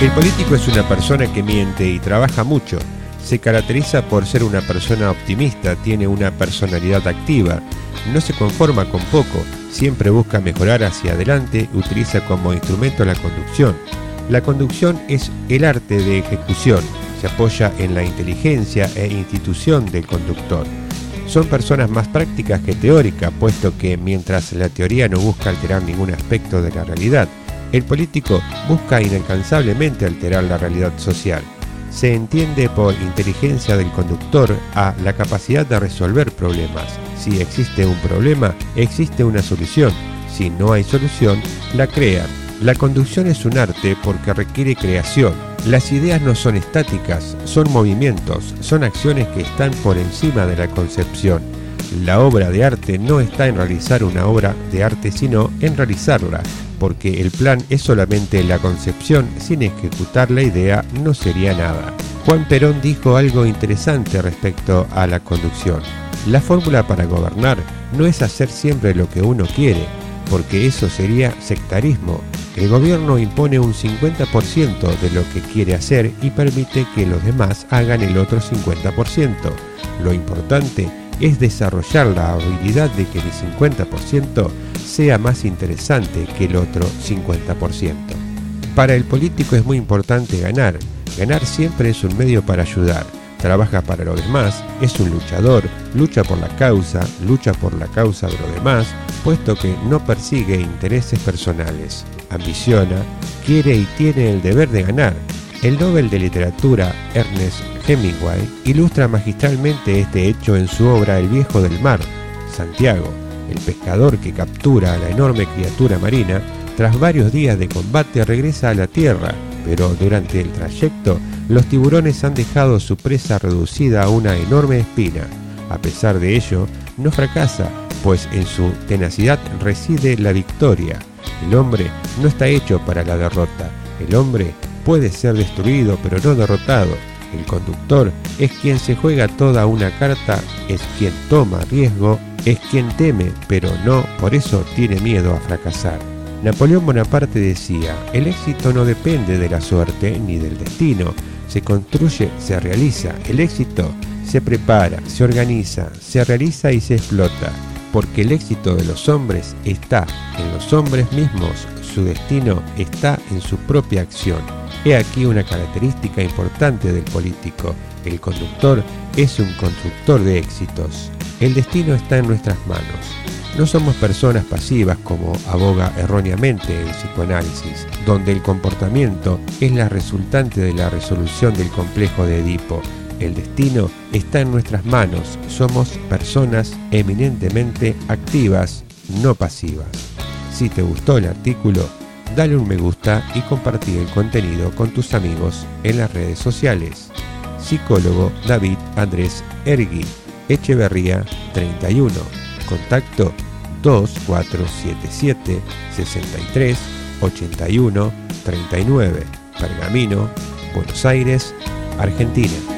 El político es una persona que miente y trabaja mucho. Se caracteriza por ser una persona optimista, tiene una personalidad activa, no se conforma con poco, siempre busca mejorar hacia adelante, utiliza como instrumento la conducción. La conducción es el arte de ejecución, se apoya en la inteligencia e institución del conductor. Son personas más prácticas que teóricas, puesto que mientras la teoría no busca alterar ningún aspecto de la realidad, el político busca inalcanzablemente alterar la realidad social. Se entiende por inteligencia del conductor a la capacidad de resolver problemas. Si existe un problema, existe una solución. Si no hay solución, la crean. La conducción es un arte porque requiere creación. Las ideas no son estáticas, son movimientos, son acciones que están por encima de la concepción. La obra de arte no está en realizar una obra de arte, sino en realizarla porque el plan es solamente la concepción, sin ejecutar la idea no sería nada. Juan Perón dijo algo interesante respecto a la conducción. La fórmula para gobernar no es hacer siempre lo que uno quiere, porque eso sería sectarismo. El gobierno impone un 50% de lo que quiere hacer y permite que los demás hagan el otro 50%. Lo importante es desarrollar la habilidad de que el 50% sea más interesante que el otro 50%. Para el político es muy importante ganar. Ganar siempre es un medio para ayudar. Trabaja para los demás, es un luchador, lucha por la causa, lucha por la causa de los demás, puesto que no persigue intereses personales. Ambiciona, quiere y tiene el deber de ganar. El Nobel de Literatura Ernest Hemingway ilustra magistralmente este hecho en su obra El viejo del mar, Santiago, el pescador que captura a la enorme criatura marina, tras varios días de combate regresa a la tierra, pero durante el trayecto los tiburones han dejado su presa reducida a una enorme espina. A pesar de ello, no fracasa, pues en su tenacidad reside la victoria. El hombre no está hecho para la derrota. El hombre puede ser destruido pero no derrotado. El conductor es quien se juega toda una carta, es quien toma riesgo es quien teme, pero no por eso tiene miedo a fracasar. Napoleón Bonaparte decía, el éxito no depende de la suerte ni del destino, se construye, se realiza, el éxito se prepara, se organiza, se realiza y se explota, porque el éxito de los hombres está en los hombres mismos, su destino está en su propia acción. He aquí una característica importante del político, el conductor es un constructor de éxitos. El destino está en nuestras manos. No somos personas pasivas como aboga erróneamente el psicoanálisis, donde el comportamiento es la resultante de la resolución del complejo de Edipo. El destino está en nuestras manos. Somos personas eminentemente activas, no pasivas. Si te gustó el artículo, dale un me gusta y compartí el contenido con tus amigos en las redes sociales. Psicólogo David Andrés Ergui Echeverría 31. Contacto 2477 63 81 39. Pergamino, Buenos Aires, Argentina.